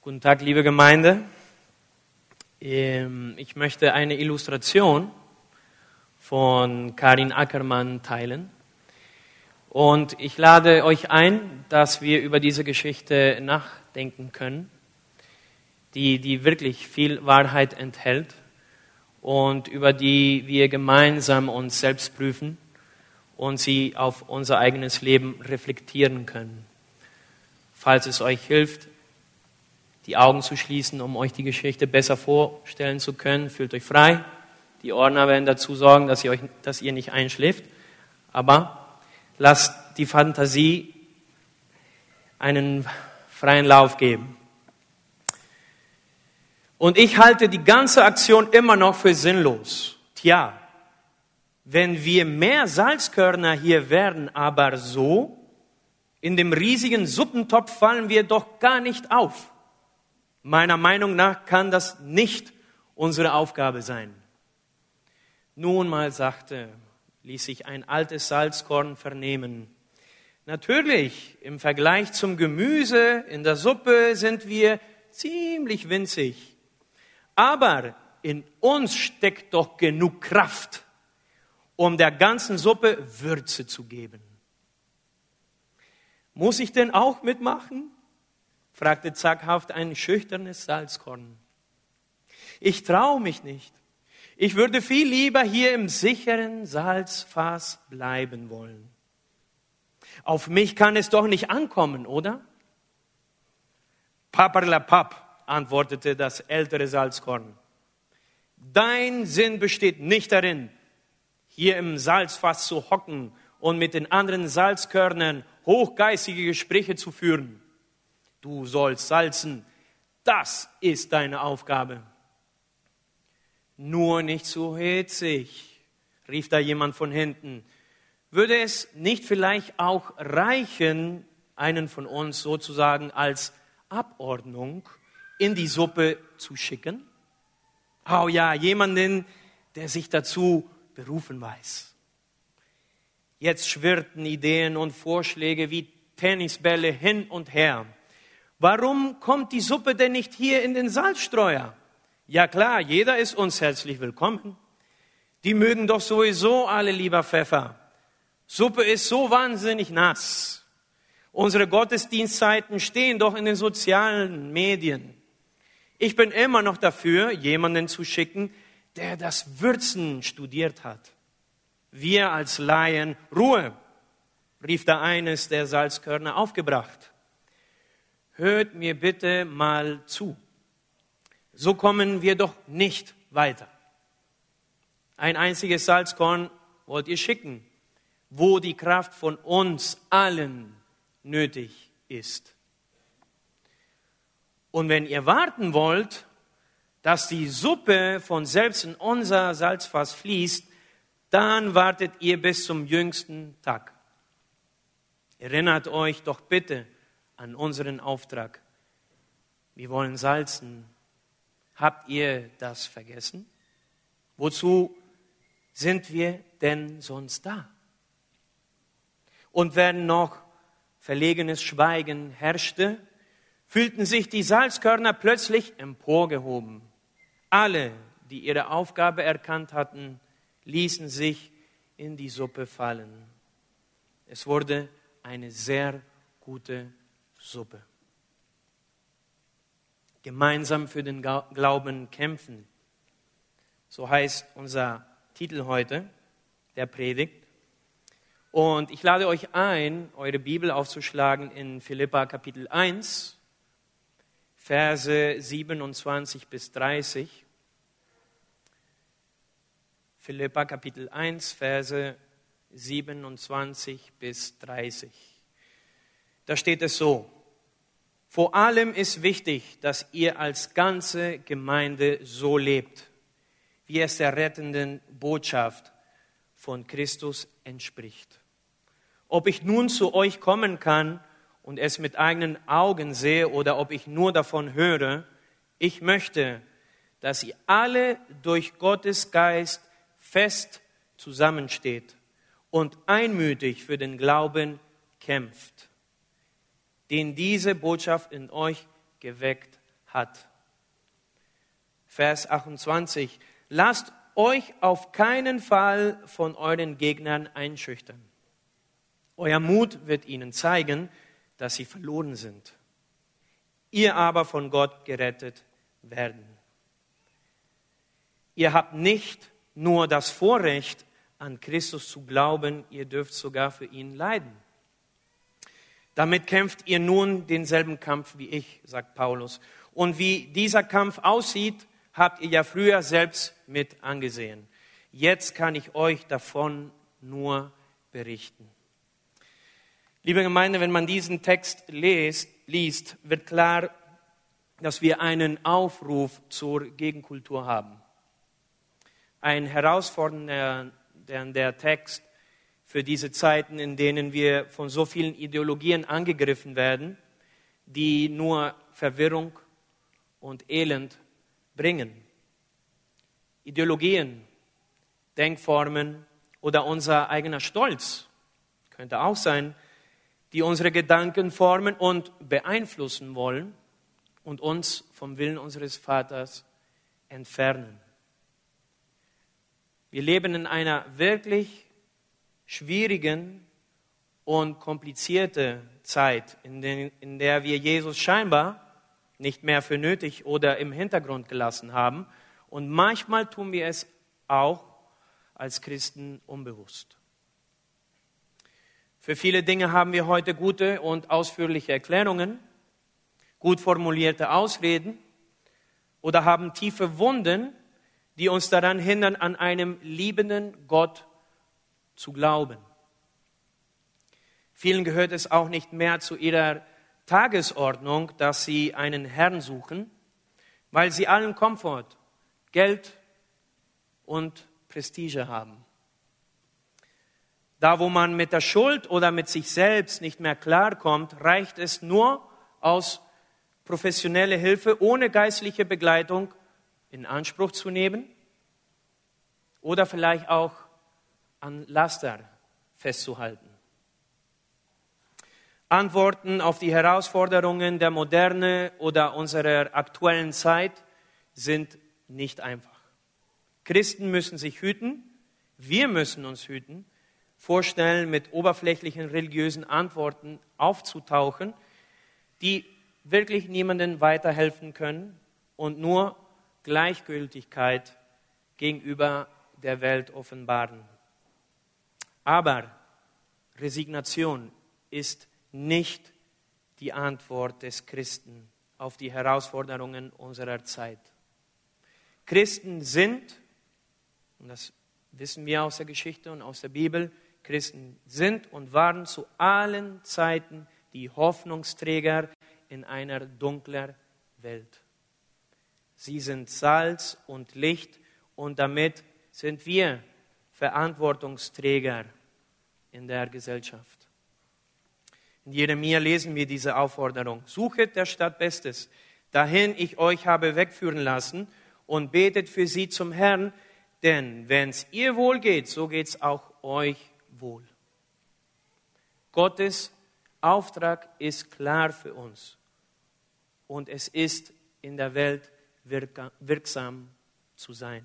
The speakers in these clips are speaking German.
Guten Tag, liebe Gemeinde. Ähm, ich möchte eine Illustration von Karin Ackermann teilen. Und ich lade euch ein, dass wir über diese Geschichte nachdenken können, die, die wirklich viel Wahrheit enthält und über die wir gemeinsam uns selbst prüfen und sie auf unser eigenes Leben reflektieren können. Falls es euch hilft, die Augen zu schließen, um euch die Geschichte besser vorstellen zu können. Fühlt euch frei. Die Ordner werden dazu sorgen, dass ihr, euch, dass ihr nicht einschläft. Aber lasst die Fantasie einen freien Lauf geben. Und ich halte die ganze Aktion immer noch für sinnlos. Tja, wenn wir mehr Salzkörner hier werden, aber so, in dem riesigen Suppentopf fallen wir doch gar nicht auf. Meiner Meinung nach kann das nicht unsere Aufgabe sein. Nun mal sagte, ließ sich ein altes Salzkorn vernehmen. Natürlich, im Vergleich zum Gemüse in der Suppe sind wir ziemlich winzig. Aber in uns steckt doch genug Kraft, um der ganzen Suppe Würze zu geben. Muss ich denn auch mitmachen? Fragte zaghaft ein schüchternes Salzkorn. Ich traue mich nicht. Ich würde viel lieber hier im sicheren Salzfass bleiben wollen. Auf mich kann es doch nicht ankommen, oder? Paperlapap, antwortete das ältere Salzkorn. Dein Sinn besteht nicht darin, hier im Salzfass zu hocken und mit den anderen Salzkörnern hochgeistige Gespräche zu führen. Du sollst salzen. Das ist deine Aufgabe. Nur nicht zu hitzig, rief da jemand von hinten. Würde es nicht vielleicht auch reichen, einen von uns sozusagen als Abordnung in die Suppe zu schicken? Oh ja, jemanden, der sich dazu berufen weiß. Jetzt schwirrten Ideen und Vorschläge wie Tennisbälle hin und her. Warum kommt die Suppe denn nicht hier in den Salzstreuer? Ja klar, jeder ist uns herzlich willkommen. Die mögen doch sowieso alle lieber Pfeffer. Suppe ist so wahnsinnig nass. Unsere Gottesdienstzeiten stehen doch in den sozialen Medien. Ich bin immer noch dafür, jemanden zu schicken, der das Würzen studiert hat. Wir als Laien, Ruhe, rief da eines der Salzkörner aufgebracht hört mir bitte mal zu. So kommen wir doch nicht weiter. Ein einziges Salzkorn wollt ihr schicken, wo die Kraft von uns allen nötig ist. Und wenn ihr warten wollt, dass die Suppe von selbst in unser Salzfass fließt, dann wartet ihr bis zum jüngsten Tag. Erinnert euch doch bitte an unseren Auftrag. Wir wollen salzen. Habt ihr das vergessen? Wozu sind wir denn sonst da? Und wenn noch verlegenes Schweigen herrschte, fühlten sich die Salzkörner plötzlich emporgehoben. Alle, die ihre Aufgabe erkannt hatten, ließen sich in die Suppe fallen. Es wurde eine sehr gute Suppe. Gemeinsam für den Glauben kämpfen. So heißt unser Titel heute der Predigt. Und ich lade euch ein, eure Bibel aufzuschlagen in Philippa Kapitel 1, Verse 27 bis 30. Philippa Kapitel 1, Verse 27 bis 30. Da steht es so, vor allem ist wichtig, dass ihr als ganze Gemeinde so lebt, wie es der rettenden Botschaft von Christus entspricht. Ob ich nun zu euch kommen kann und es mit eigenen Augen sehe oder ob ich nur davon höre, ich möchte, dass ihr alle durch Gottes Geist fest zusammensteht und einmütig für den Glauben kämpft den diese Botschaft in euch geweckt hat. Vers 28. Lasst euch auf keinen Fall von euren Gegnern einschüchtern. Euer Mut wird ihnen zeigen, dass sie verloren sind. Ihr aber von Gott gerettet werden. Ihr habt nicht nur das Vorrecht, an Christus zu glauben, ihr dürft sogar für ihn leiden. Damit kämpft ihr nun denselben Kampf wie ich, sagt Paulus. Und wie dieser Kampf aussieht, habt ihr ja früher selbst mit angesehen. Jetzt kann ich euch davon nur berichten. Liebe Gemeinde, wenn man diesen Text liest, liest, wird klar, dass wir einen Aufruf zur Gegenkultur haben. Ein herausfordernder der Text für diese Zeiten, in denen wir von so vielen Ideologien angegriffen werden, die nur Verwirrung und Elend bringen. Ideologien, Denkformen oder unser eigener Stolz könnte auch sein, die unsere Gedanken formen und beeinflussen wollen und uns vom Willen unseres Vaters entfernen. Wir leben in einer wirklich schwierigen und komplizierten Zeit, in, den, in der wir Jesus scheinbar nicht mehr für nötig oder im Hintergrund gelassen haben. Und manchmal tun wir es auch als Christen unbewusst. Für viele Dinge haben wir heute gute und ausführliche Erklärungen, gut formulierte Ausreden oder haben tiefe Wunden, die uns daran hindern, an einem liebenden Gott zu glauben. Vielen gehört es auch nicht mehr zu ihrer Tagesordnung, dass sie einen Herrn suchen, weil sie allen Komfort, Geld und Prestige haben. Da, wo man mit der Schuld oder mit sich selbst nicht mehr klarkommt, reicht es nur aus professionelle Hilfe ohne geistliche Begleitung in Anspruch zu nehmen oder vielleicht auch an Laster festzuhalten. Antworten auf die Herausforderungen der Moderne oder unserer aktuellen Zeit sind nicht einfach. Christen müssen sich hüten, wir müssen uns hüten, vorstellen, mit oberflächlichen religiösen Antworten aufzutauchen, die wirklich niemandem weiterhelfen können und nur Gleichgültigkeit gegenüber der Welt offenbaren. Aber Resignation ist nicht die Antwort des Christen auf die Herausforderungen unserer Zeit. Christen sind, und das wissen wir aus der Geschichte und aus der Bibel, Christen sind und waren zu allen Zeiten die Hoffnungsträger in einer dunkler Welt. Sie sind Salz und Licht und damit sind wir Verantwortungsträger in der Gesellschaft. In Jeremia lesen wir diese Aufforderung. Suchet der Stadt Bestes, dahin ich euch habe wegführen lassen, und betet für sie zum Herrn, denn wenn es ihr wohl geht, so geht es auch euch wohl. Gottes Auftrag ist klar für uns und es ist in der Welt wirksam zu sein.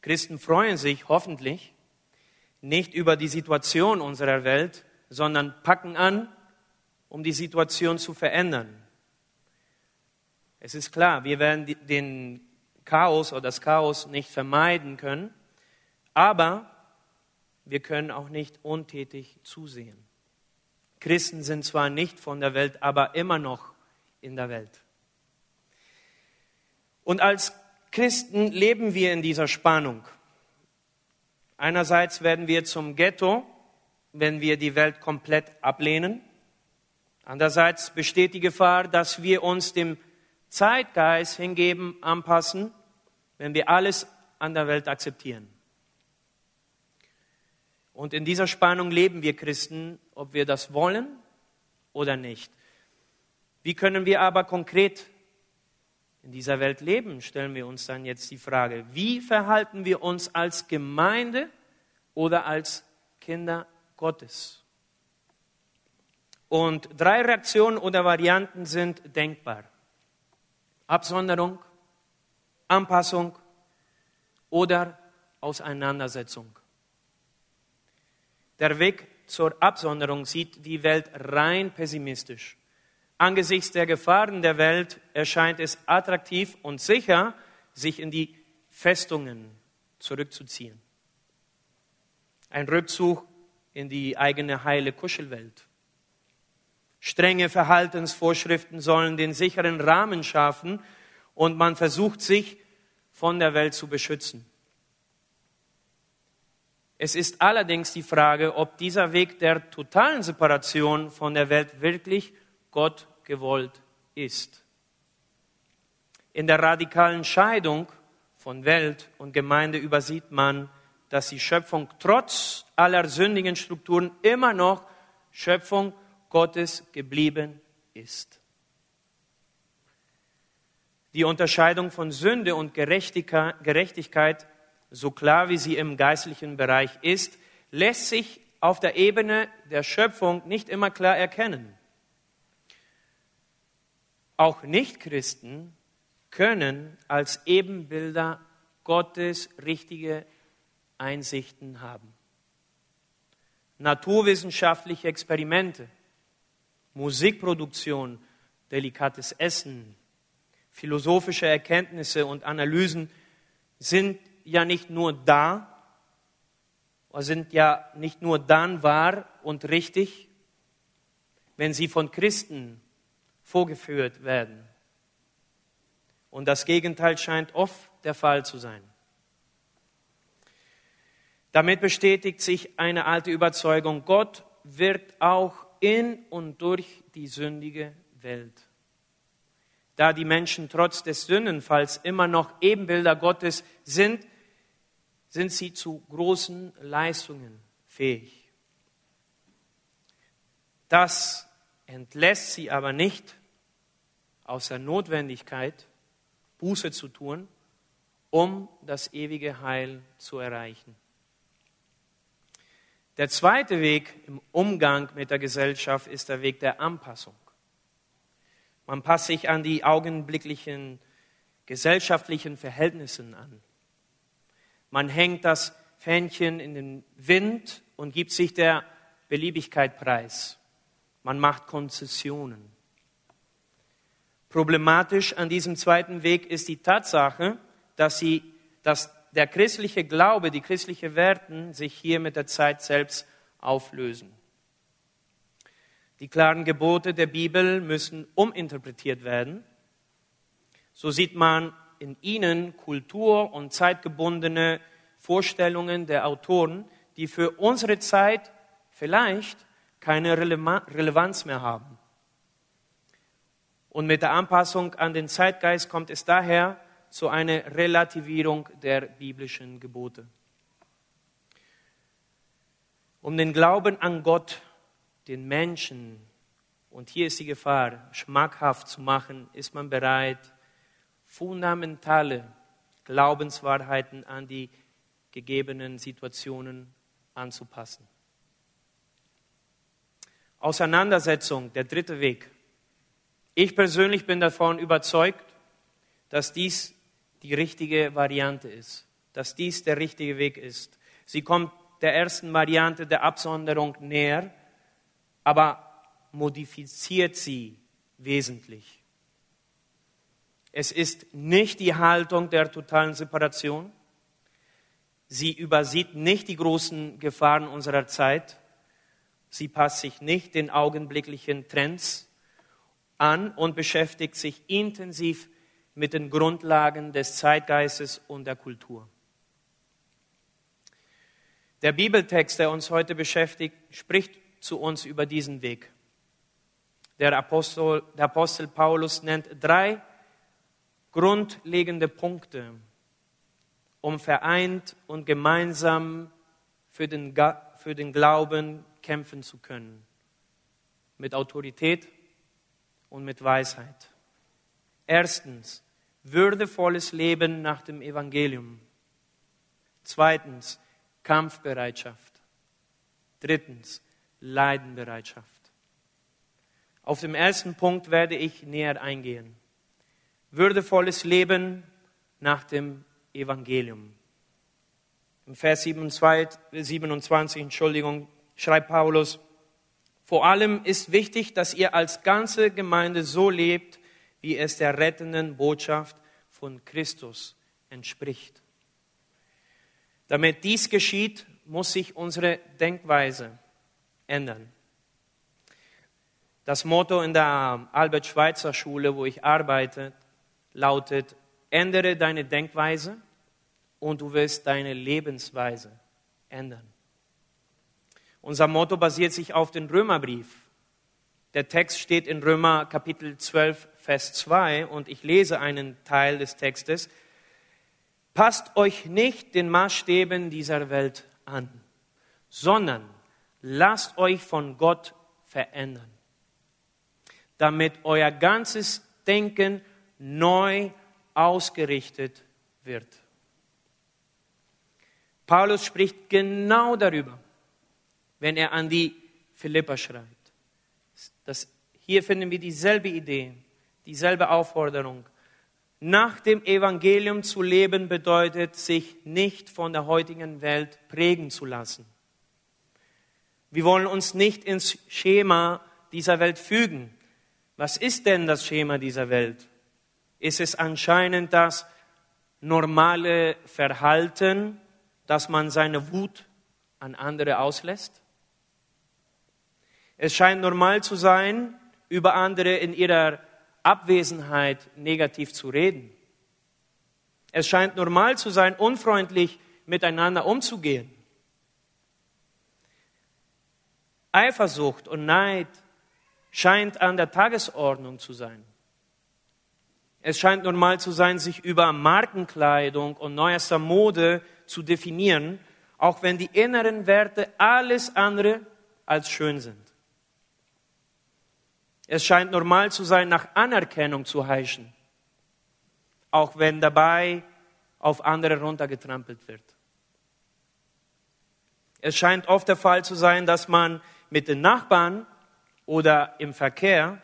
Christen freuen sich hoffentlich nicht über die Situation unserer Welt, sondern packen an, um die Situation zu verändern. Es ist klar, wir werden den Chaos oder das Chaos nicht vermeiden können, aber wir können auch nicht untätig zusehen. Christen sind zwar nicht von der Welt, aber immer noch in der Welt. Und als Christen leben wir in dieser Spannung. Einerseits werden wir zum Ghetto, wenn wir die Welt komplett ablehnen. Andererseits besteht die Gefahr, dass wir uns dem Zeitgeist hingeben, anpassen, wenn wir alles an der Welt akzeptieren. Und in dieser Spannung leben wir Christen, ob wir das wollen oder nicht. Wie können wir aber konkret in dieser Welt leben, stellen wir uns dann jetzt die Frage, wie verhalten wir uns als Gemeinde oder als Kinder Gottes? Und drei Reaktionen oder Varianten sind denkbar. Absonderung, Anpassung oder Auseinandersetzung. Der Weg zur Absonderung sieht die Welt rein pessimistisch. Angesichts der Gefahren der Welt erscheint es attraktiv und sicher, sich in die Festungen zurückzuziehen. Ein Rückzug in die eigene heile Kuschelwelt. Strenge Verhaltensvorschriften sollen den sicheren Rahmen schaffen und man versucht sich von der Welt zu beschützen. Es ist allerdings die Frage, ob dieser Weg der totalen Separation von der Welt wirklich Gott gewollt ist. In der radikalen Scheidung von Welt und Gemeinde übersieht man, dass die Schöpfung trotz aller sündigen Strukturen immer noch Schöpfung Gottes geblieben ist. Die Unterscheidung von Sünde und Gerechtigkeit so klar wie sie im geistlichen Bereich ist, lässt sich auf der Ebene der Schöpfung nicht immer klar erkennen. Auch Nichtchristen können als Ebenbilder Gottes richtige Einsichten haben. Naturwissenschaftliche Experimente, Musikproduktion, delikates Essen, philosophische Erkenntnisse und Analysen sind ja nicht nur da, sind ja nicht nur dann wahr und richtig, wenn sie von Christen vorgeführt werden. Und das Gegenteil scheint oft der Fall zu sein. Damit bestätigt sich eine alte Überzeugung, Gott wirkt auch in und durch die sündige Welt. Da die Menschen trotz des Sündenfalls immer noch Ebenbilder Gottes sind, sind sie zu großen Leistungen fähig. Das entlässt sie aber nicht aus der Notwendigkeit, Buße zu tun, um das ewige Heil zu erreichen. Der zweite Weg im Umgang mit der Gesellschaft ist der Weg der Anpassung. Man passt sich an die augenblicklichen gesellschaftlichen Verhältnissen an. Man hängt das Fähnchen in den Wind und gibt sich der Beliebigkeit preis. Man macht Konzessionen. Problematisch an diesem zweiten Weg ist die Tatsache, dass, sie, dass der christliche Glaube, die christlichen Werten sich hier mit der Zeit selbst auflösen. Die klaren Gebote der Bibel müssen uminterpretiert werden. So sieht man in ihnen kultur- und zeitgebundene Vorstellungen der Autoren, die für unsere Zeit vielleicht keine Relevanz mehr haben. Und mit der Anpassung an den Zeitgeist kommt es daher zu einer Relativierung der biblischen Gebote. Um den Glauben an Gott, den Menschen, und hier ist die Gefahr, schmackhaft zu machen, ist man bereit, fundamentale Glaubenswahrheiten an die gegebenen Situationen anzupassen. Auseinandersetzung, der dritte Weg. Ich persönlich bin davon überzeugt, dass dies die richtige Variante ist, dass dies der richtige Weg ist. Sie kommt der ersten Variante der Absonderung näher, aber modifiziert sie wesentlich. Es ist nicht die Haltung der totalen Separation. Sie übersieht nicht die großen Gefahren unserer Zeit. Sie passt sich nicht den augenblicklichen Trends an und beschäftigt sich intensiv mit den Grundlagen des Zeitgeistes und der Kultur. Der Bibeltext, der uns heute beschäftigt, spricht zu uns über diesen Weg. Der Apostel, der Apostel Paulus nennt drei grundlegende Punkte, um vereint und gemeinsam für den, für den Glauben kämpfen zu können. Mit Autorität und mit Weisheit. Erstens, würdevolles Leben nach dem Evangelium. Zweitens, Kampfbereitschaft. Drittens, Leidenbereitschaft. Auf den ersten Punkt werde ich näher eingehen. würdevolles Leben nach dem Evangelium. Im Vers 27, Entschuldigung, schreibt Paulus, vor allem ist wichtig, dass ihr als ganze Gemeinde so lebt, wie es der rettenden Botschaft von Christus entspricht. Damit dies geschieht, muss sich unsere Denkweise ändern. Das Motto in der Albert-Schweitzer-Schule, wo ich arbeite, lautet, ändere deine Denkweise und du wirst deine Lebensweise ändern. Unser Motto basiert sich auf den Römerbrief. Der Text steht in Römer Kapitel 12, Vers 2 und ich lese einen Teil des Textes. Passt euch nicht den Maßstäben dieser Welt an, sondern lasst euch von Gott verändern, damit euer ganzes Denken neu ausgerichtet wird. Paulus spricht genau darüber, wenn er an die Philipper schreibt. Das, hier finden wir dieselbe Idee, dieselbe Aufforderung. Nach dem Evangelium zu leben bedeutet, sich nicht von der heutigen Welt prägen zu lassen. Wir wollen uns nicht ins Schema dieser Welt fügen. Was ist denn das Schema dieser Welt? Ist es anscheinend das normale Verhalten, dass man seine Wut an andere auslässt? Es scheint normal zu sein, über andere in ihrer Abwesenheit negativ zu reden. Es scheint normal zu sein, unfreundlich miteinander umzugehen. Eifersucht und Neid scheint an der Tagesordnung zu sein. Es scheint normal zu sein, sich über Markenkleidung und neuester Mode zu definieren, auch wenn die inneren Werte alles andere als schön sind. Es scheint normal zu sein, nach Anerkennung zu heischen, auch wenn dabei auf andere runtergetrampelt wird. Es scheint oft der Fall zu sein, dass man mit den Nachbarn oder im Verkehr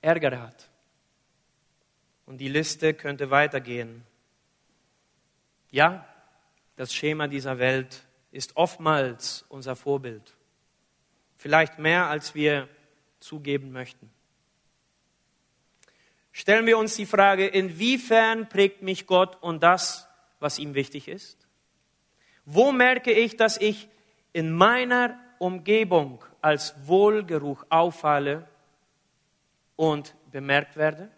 Ärger hat. Und die Liste könnte weitergehen. Ja, das Schema dieser Welt ist oftmals unser Vorbild. Vielleicht mehr, als wir zugeben möchten stellen wir uns die Frage, inwiefern prägt mich Gott und das, was ihm wichtig ist? Wo merke ich, dass ich in meiner Umgebung als Wohlgeruch auffalle und bemerkt werde?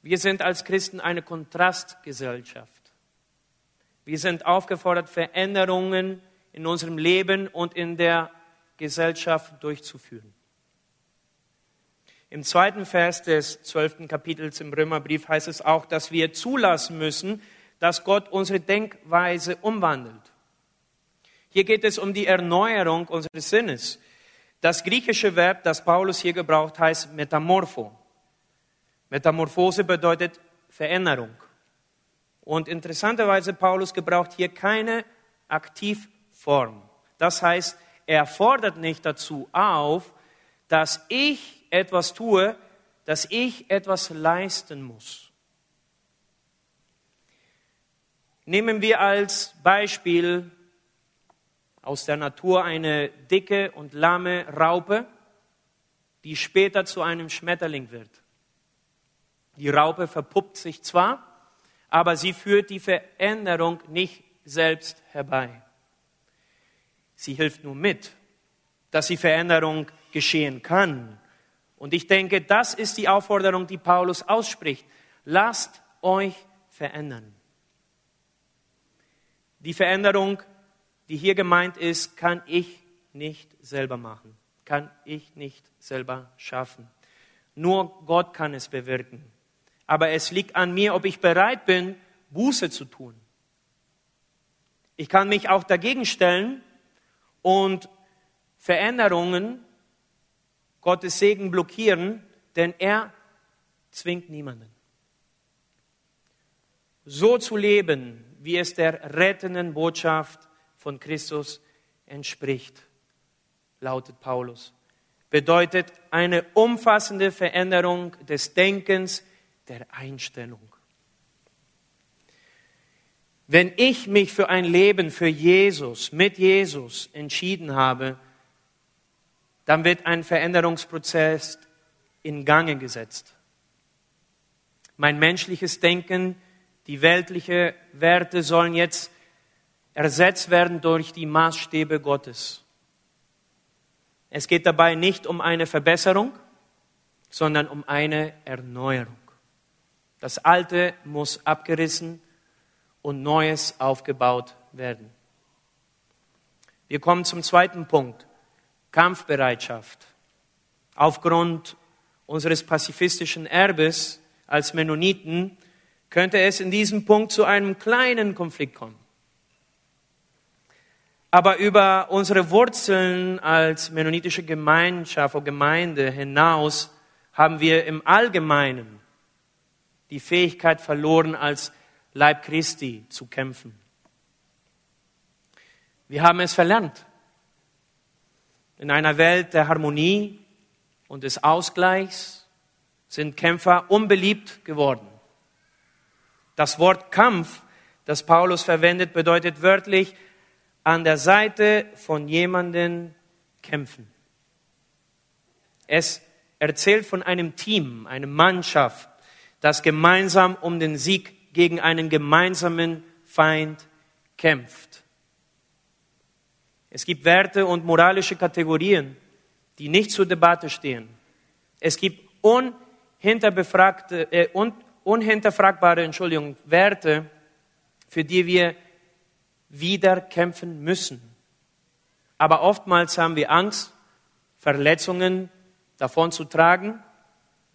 Wir sind als Christen eine Kontrastgesellschaft. Wir sind aufgefordert, Veränderungen in unserem Leben und in der Gesellschaft durchzuführen. Im zweiten Vers des zwölften Kapitels im Römerbrief heißt es auch, dass wir zulassen müssen, dass Gott unsere Denkweise umwandelt. Hier geht es um die Erneuerung unseres Sinnes. Das griechische Verb, das Paulus hier gebraucht, heißt Metamorpho. Metamorphose bedeutet Veränderung. Und interessanterweise, Paulus gebraucht hier keine Aktivform. Das heißt, er fordert nicht dazu auf, dass ich etwas tue, dass ich etwas leisten muss. Nehmen wir als Beispiel aus der Natur eine dicke und lahme Raupe, die später zu einem Schmetterling wird. Die Raupe verpuppt sich zwar, aber sie führt die Veränderung nicht selbst herbei. Sie hilft nur mit, dass die Veränderung geschehen kann. Und ich denke, das ist die Aufforderung, die Paulus ausspricht. Lasst euch verändern. Die Veränderung, die hier gemeint ist, kann ich nicht selber machen, kann ich nicht selber schaffen. Nur Gott kann es bewirken. Aber es liegt an mir, ob ich bereit bin, Buße zu tun. Ich kann mich auch dagegen stellen und Veränderungen Gottes Segen blockieren, denn er zwingt niemanden. So zu leben, wie es der rettenden Botschaft von Christus entspricht, lautet Paulus, bedeutet eine umfassende Veränderung des Denkens, der Einstellung. Wenn ich mich für ein Leben für Jesus, mit Jesus entschieden habe, dann wird ein Veränderungsprozess in Gange gesetzt. Mein menschliches Denken, die weltlichen Werte sollen jetzt ersetzt werden durch die Maßstäbe Gottes. Es geht dabei nicht um eine Verbesserung, sondern um eine Erneuerung. Das Alte muss abgerissen und Neues aufgebaut werden. Wir kommen zum zweiten Punkt. Kampfbereitschaft. Aufgrund unseres pazifistischen Erbes als Mennoniten könnte es in diesem Punkt zu einem kleinen Konflikt kommen. Aber über unsere Wurzeln als mennonitische Gemeinschaft oder Gemeinde hinaus haben wir im Allgemeinen die Fähigkeit verloren, als Leib Christi zu kämpfen. Wir haben es verlernt. In einer Welt der Harmonie und des Ausgleichs sind Kämpfer unbeliebt geworden. Das Wort Kampf, das Paulus verwendet, bedeutet wörtlich an der Seite von jemandem kämpfen. Es erzählt von einem Team, einer Mannschaft, das gemeinsam um den Sieg gegen einen gemeinsamen Feind kämpft. Es gibt Werte und moralische Kategorien, die nicht zur Debatte stehen. Es gibt unhinterbefragte, äh, un, unhinterfragbare Entschuldigung, Werte, für die wir wieder kämpfen müssen. Aber oftmals haben wir Angst, Verletzungen davon zu tragen,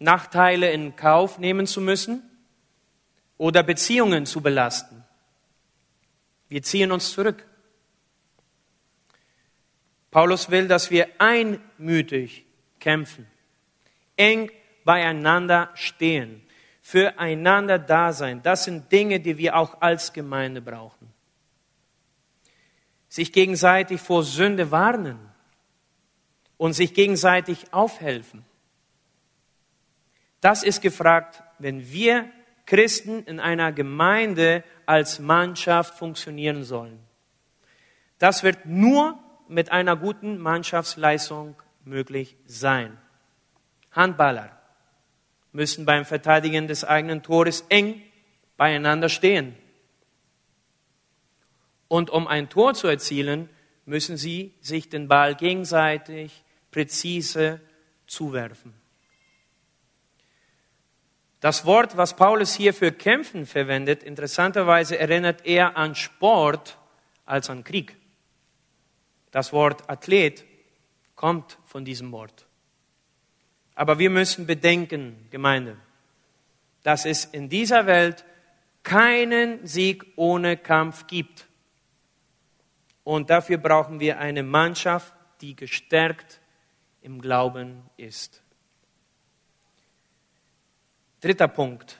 Nachteile in Kauf nehmen zu müssen oder Beziehungen zu belasten. Wir ziehen uns zurück. Paulus will, dass wir einmütig kämpfen, eng beieinander stehen, füreinander da sein. Das sind Dinge, die wir auch als Gemeinde brauchen. Sich gegenseitig vor Sünde warnen und sich gegenseitig aufhelfen. Das ist gefragt, wenn wir Christen in einer Gemeinde als Mannschaft funktionieren sollen. Das wird nur mit einer guten Mannschaftsleistung möglich sein. Handballer müssen beim Verteidigen des eigenen Tores eng beieinander stehen. Und um ein Tor zu erzielen, müssen sie sich den Ball gegenseitig präzise zuwerfen. Das Wort, was Paulus hier für Kämpfen verwendet, interessanterweise erinnert eher an Sport als an Krieg. Das Wort Athlet kommt von diesem Wort. Aber wir müssen bedenken, Gemeinde, dass es in dieser Welt keinen Sieg ohne Kampf gibt. Und dafür brauchen wir eine Mannschaft, die gestärkt im Glauben ist. Dritter Punkt,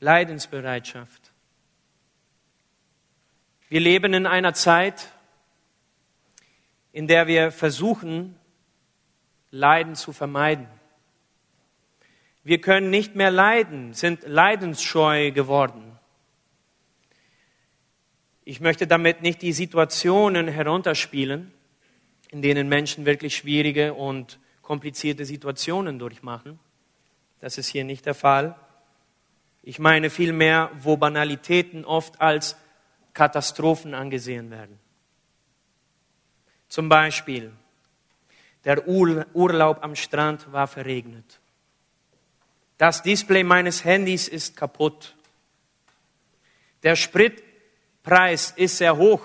Leidensbereitschaft. Wir leben in einer Zeit, in der wir versuchen, Leiden zu vermeiden. Wir können nicht mehr leiden, sind leidensscheu geworden. Ich möchte damit nicht die Situationen herunterspielen, in denen Menschen wirklich schwierige und komplizierte Situationen durchmachen. Das ist hier nicht der Fall. Ich meine vielmehr, wo Banalitäten oft als Katastrophen angesehen werden. Zum Beispiel, der Urlaub am Strand war verregnet. Das Display meines Handys ist kaputt. Der Spritpreis ist sehr hoch.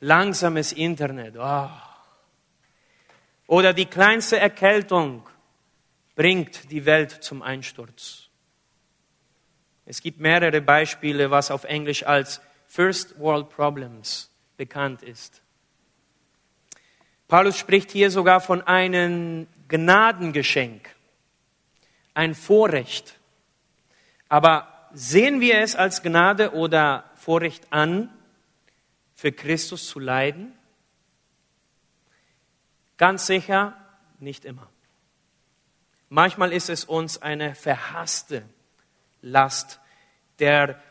Langsames Internet. Oh. Oder die kleinste Erkältung bringt die Welt zum Einsturz. Es gibt mehrere Beispiele, was auf Englisch als First World Problems bekannt ist. Paulus spricht hier sogar von einem Gnadengeschenk, ein Vorrecht. Aber sehen wir es als Gnade oder Vorrecht an, für Christus zu leiden? Ganz sicher nicht immer. Manchmal ist es uns eine verhasste Last, der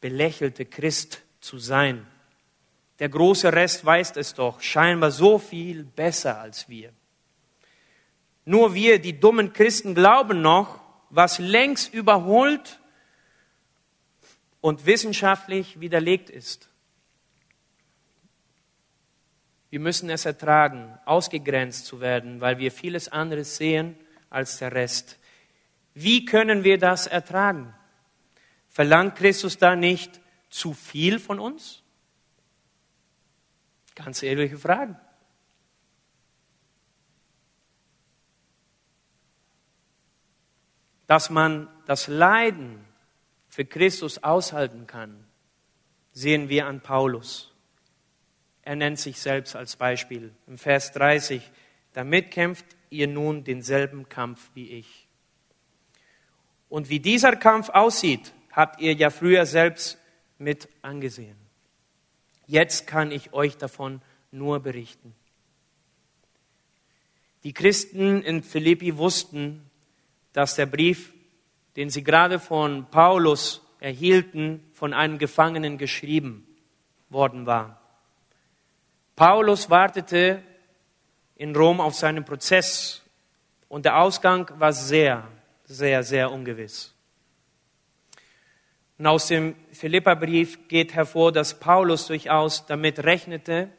belächelte Christ zu sein. Der große Rest weiß es doch, scheinbar so viel besser als wir. Nur wir, die dummen Christen, glauben noch, was längst überholt und wissenschaftlich widerlegt ist. Wir müssen es ertragen, ausgegrenzt zu werden, weil wir vieles anderes sehen als der Rest. Wie können wir das ertragen? Verlangt Christus da nicht zu viel von uns? Ganz ehrliche Fragen. Dass man das Leiden für Christus aushalten kann, sehen wir an Paulus. Er nennt sich selbst als Beispiel. Im Vers 30, damit kämpft ihr nun denselben Kampf wie ich. Und wie dieser Kampf aussieht, habt ihr ja früher selbst mit angesehen. Jetzt kann ich euch davon nur berichten. Die Christen in Philippi wussten, dass der Brief, den sie gerade von Paulus erhielten, von einem Gefangenen geschrieben worden war. Paulus wartete in Rom auf seinen Prozess und der Ausgang war sehr, sehr, sehr ungewiss. Und aus dem Philipperbrief geht hervor, dass Paulus durchaus damit rechnete,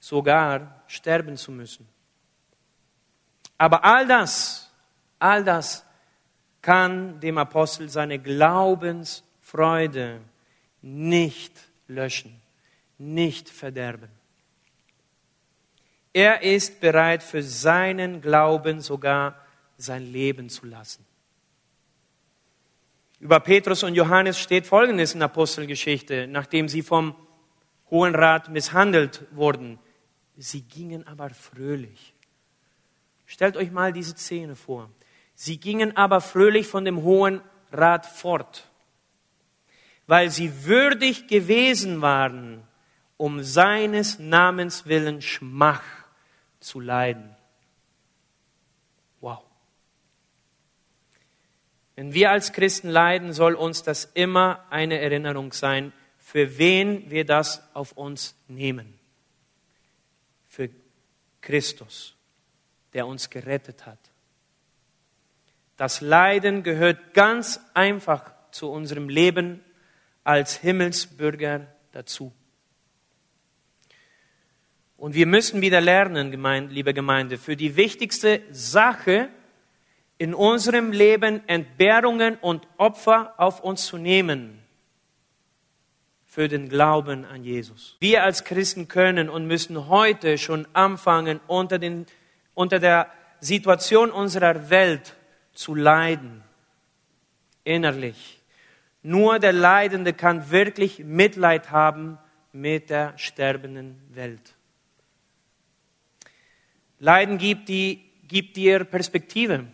sogar sterben zu müssen. Aber all das, all das kann dem Apostel seine Glaubensfreude nicht löschen, nicht verderben. Er ist bereit, für seinen Glauben sogar sein Leben zu lassen. Über Petrus und Johannes steht Folgendes in der Apostelgeschichte, nachdem sie vom Hohen Rat misshandelt wurden. Sie gingen aber fröhlich. Stellt euch mal diese Szene vor. Sie gingen aber fröhlich von dem Hohen Rat fort, weil sie würdig gewesen waren, um seines Namens willen Schmach zu leiden. Wenn wir als Christen leiden, soll uns das immer eine Erinnerung sein, für wen wir das auf uns nehmen. Für Christus, der uns gerettet hat. Das Leiden gehört ganz einfach zu unserem Leben als Himmelsbürger dazu. Und wir müssen wieder lernen, liebe Gemeinde, für die wichtigste Sache in unserem Leben Entbehrungen und Opfer auf uns zu nehmen für den Glauben an Jesus. Wir als Christen können und müssen heute schon anfangen, unter, den, unter der Situation unserer Welt zu leiden, innerlich. Nur der Leidende kann wirklich Mitleid haben mit der sterbenden Welt. Leiden gibt, die, gibt dir Perspektive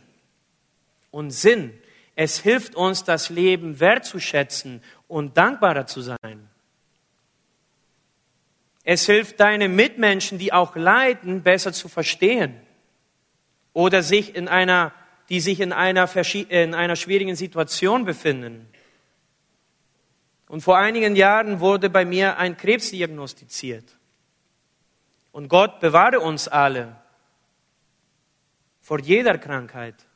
und Sinn. Es hilft uns, das Leben wertzuschätzen und dankbarer zu sein. Es hilft deine Mitmenschen, die auch leiden, besser zu verstehen oder sich in einer, die sich in einer, in einer schwierigen Situation befinden. Und vor einigen Jahren wurde bei mir ein Krebs diagnostiziert. Und Gott bewahre uns alle vor jeder Krankheit.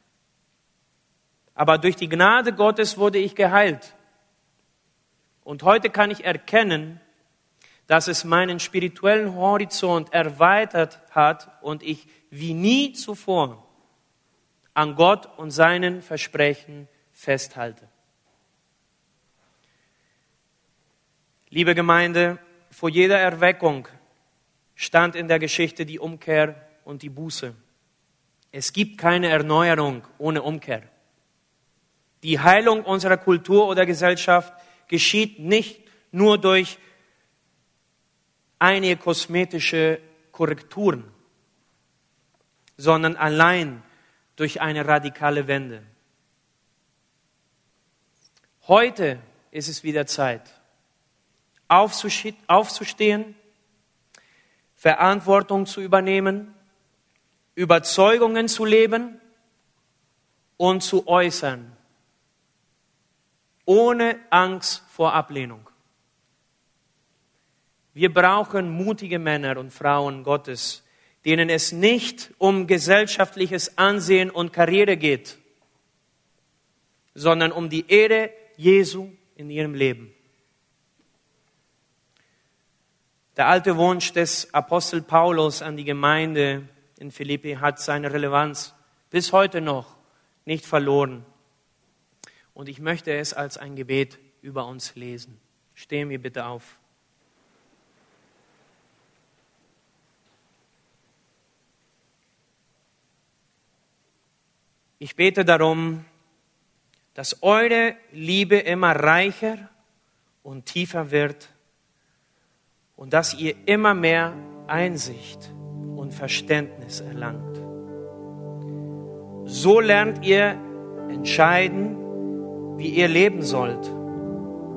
Aber durch die Gnade Gottes wurde ich geheilt. Und heute kann ich erkennen, dass es meinen spirituellen Horizont erweitert hat und ich wie nie zuvor an Gott und seinen Versprechen festhalte. Liebe Gemeinde, vor jeder Erweckung stand in der Geschichte die Umkehr und die Buße. Es gibt keine Erneuerung ohne Umkehr. Die Heilung unserer Kultur oder Gesellschaft geschieht nicht nur durch einige kosmetische Korrekturen, sondern allein durch eine radikale Wende. Heute ist es wieder Zeit, aufzustehen, Verantwortung zu übernehmen, Überzeugungen zu leben und zu äußern, ohne Angst vor Ablehnung. Wir brauchen mutige Männer und Frauen Gottes, denen es nicht um gesellschaftliches Ansehen und Karriere geht, sondern um die Ehre Jesu in ihrem Leben. Der alte Wunsch des Apostel Paulus an die Gemeinde in Philippi hat seine Relevanz bis heute noch nicht verloren. Und ich möchte es als ein Gebet über uns lesen. Stehen wir bitte auf. Ich bete darum, dass eure Liebe immer reicher und tiefer wird und dass ihr immer mehr Einsicht und Verständnis erlangt. So lernt ihr entscheiden, wie ihr leben sollt,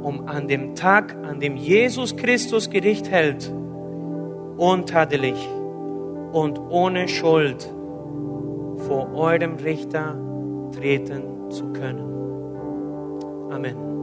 um an dem Tag, an dem Jesus Christus Gericht hält, untadelig und ohne Schuld vor eurem Richter treten zu können. Amen.